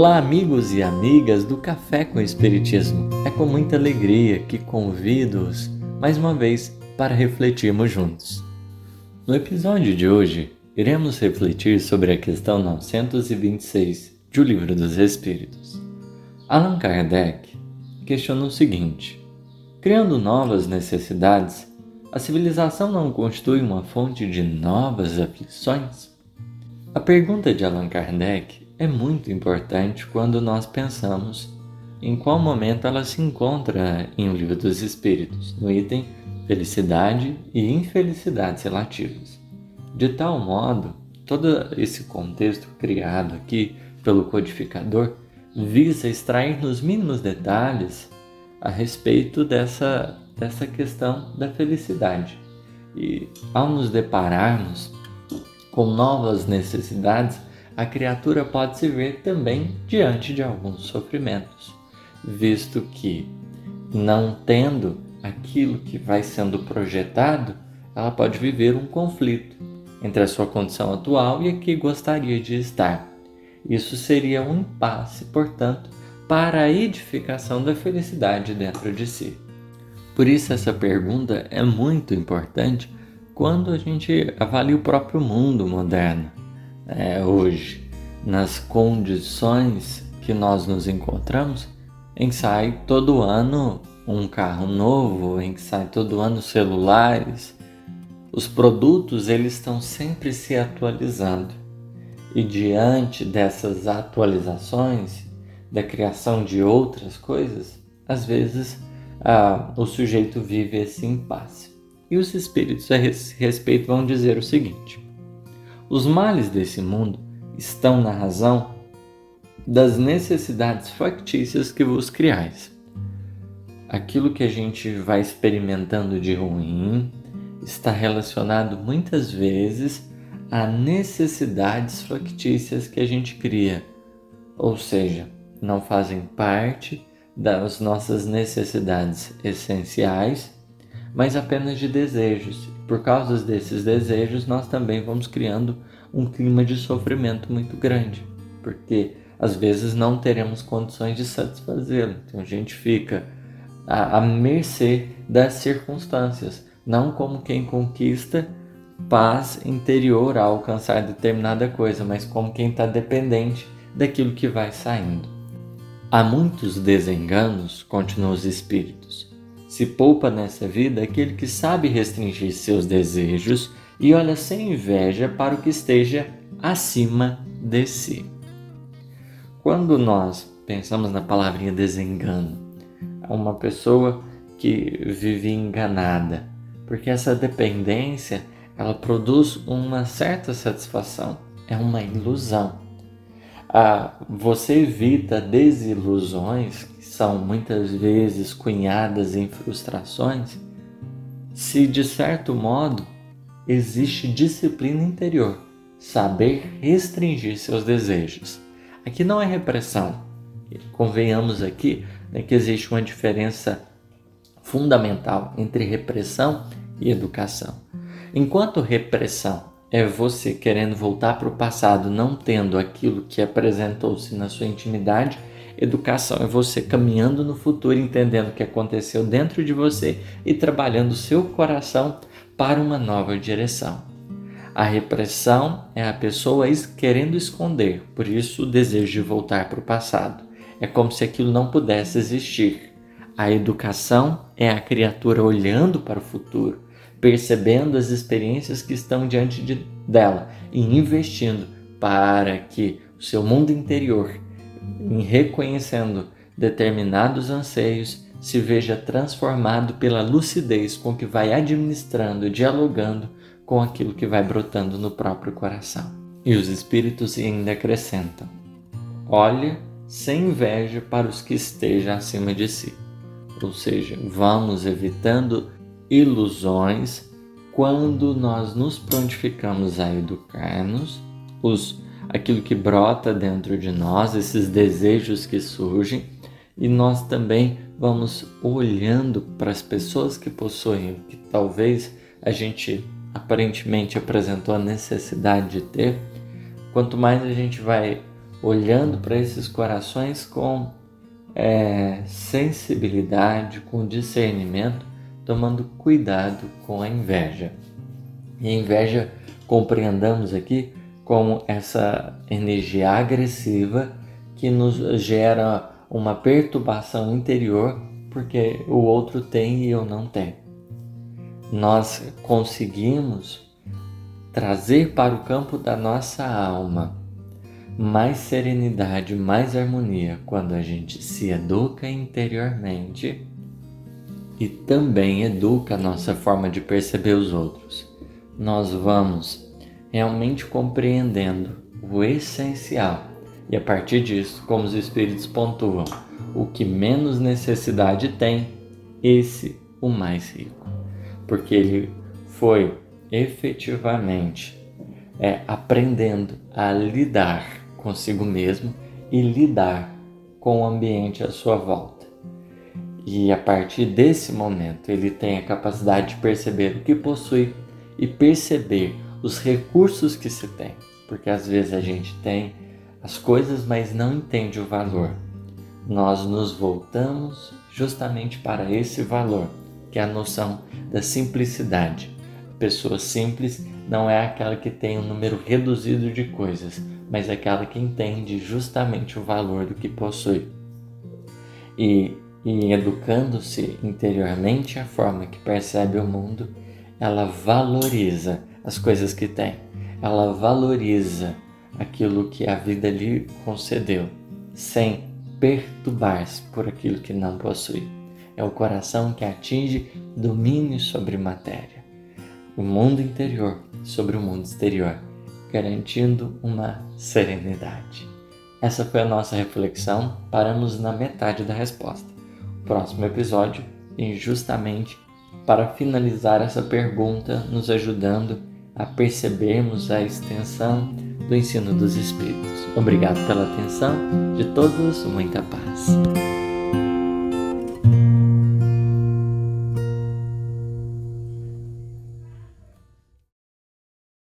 Olá, amigos e amigas do Café com Espiritismo. É com muita alegria que convido-os mais uma vez para refletirmos juntos. No episódio de hoje, iremos refletir sobre a questão 926 de O Livro dos Espíritos. Allan Kardec questiona o seguinte: criando novas necessidades, a civilização não constitui uma fonte de novas aflições? A pergunta de Allan Kardec é muito importante quando nós pensamos em qual momento ela se encontra em O Livro dos Espíritos, no item Felicidade e Infelicidades Relativas. De tal modo, todo esse contexto criado aqui pelo codificador visa extrair nos mínimos detalhes a respeito dessa, dessa questão da felicidade. E ao nos depararmos com novas necessidades, a criatura pode se ver também diante de alguns sofrimentos, visto que, não tendo aquilo que vai sendo projetado, ela pode viver um conflito entre a sua condição atual e a que gostaria de estar. Isso seria um impasse, portanto, para a edificação da felicidade dentro de si. Por isso, essa pergunta é muito importante quando a gente avalia o próprio mundo moderno é, hoje, nas condições que nós nos encontramos, em que sai todo ano um carro novo, em que sai todo ano celulares, os produtos eles estão sempre se atualizando. E diante dessas atualizações, da criação de outras coisas, às vezes ah, o sujeito vive esse impasse. E os espíritos a esse respeito vão dizer o seguinte: os males desse mundo estão na razão das necessidades factícias que vos criais. Aquilo que a gente vai experimentando de ruim está relacionado muitas vezes a necessidades factícias que a gente cria, ou seja, não fazem parte das nossas necessidades essenciais, mas apenas de desejos por causa desses desejos, nós também vamos criando um clima de sofrimento muito grande, porque às vezes não teremos condições de satisfazê-lo. Então a gente fica à, à mercê das circunstâncias, não como quem conquista paz interior ao alcançar determinada coisa, mas como quem está dependente daquilo que vai saindo. Há muitos desenganos, continuam os espíritos, se poupa nessa vida aquele que sabe restringir seus desejos e olha sem inveja para o que esteja acima de si. Quando nós pensamos na palavrinha desengano, é uma pessoa que vive enganada, porque essa dependência ela produz uma certa satisfação, é uma ilusão. Ah, você evita desilusões são muitas vezes cunhadas em frustrações, se de certo modo existe disciplina interior, saber restringir seus desejos. Aqui não é repressão. Convenhamos aqui né, que existe uma diferença fundamental entre repressão e educação. Enquanto repressão é você querendo voltar para o passado, não tendo aquilo que apresentou-se na sua intimidade, Educação é você caminhando no futuro, entendendo o que aconteceu dentro de você e trabalhando seu coração para uma nova direção. A repressão é a pessoa querendo esconder, por isso o desejo de voltar para o passado. É como se aquilo não pudesse existir. A educação é a criatura olhando para o futuro, percebendo as experiências que estão diante de, dela e investindo para que o seu mundo interior em reconhecendo determinados anseios, se veja transformado pela lucidez com que vai administrando dialogando com aquilo que vai brotando no próprio coração. E os espíritos ainda acrescentam: olha sem inveja para os que estejam acima de si. Ou seja, vamos evitando ilusões quando nós nos prontificamos a educar-nos, os aquilo que brota dentro de nós, esses desejos que surgem, e nós também vamos olhando para as pessoas que possuem, que talvez a gente aparentemente apresentou a necessidade de ter, quanto mais a gente vai olhando para esses corações com é, sensibilidade, com discernimento, tomando cuidado com a inveja. E a inveja, compreendamos aqui como essa energia agressiva que nos gera uma perturbação interior porque o outro tem e eu não tenho. Nós conseguimos trazer para o campo da nossa alma mais serenidade, mais harmonia quando a gente se educa interiormente e também educa a nossa forma de perceber os outros. Nós vamos realmente compreendendo o essencial e a partir disso, como os espíritos pontuam, o que menos necessidade tem, esse o mais rico, porque ele foi efetivamente é, aprendendo a lidar consigo mesmo e lidar com o ambiente à sua volta. E a partir desse momento ele tem a capacidade de perceber o que possui e perceber os recursos que se tem, porque às vezes a gente tem as coisas, mas não entende o valor. Nós nos voltamos justamente para esse valor, que é a noção da simplicidade. A pessoa simples não é aquela que tem um número reduzido de coisas, mas é aquela que entende justamente o valor do que possui. E, e educando-se interiormente a forma que percebe o mundo, ela valoriza as coisas que tem, ela valoriza aquilo que a vida lhe concedeu, sem perturbar-se por aquilo que não possui. É o coração que atinge domínio sobre matéria, o mundo interior sobre o mundo exterior garantindo uma serenidade. Essa foi a nossa reflexão, paramos na metade da resposta. Próximo episódio vem justamente para finalizar essa pergunta, nos ajudando a percebermos a extensão do ensino dos Espíritos. Obrigado pela atenção, de todos, muita paz.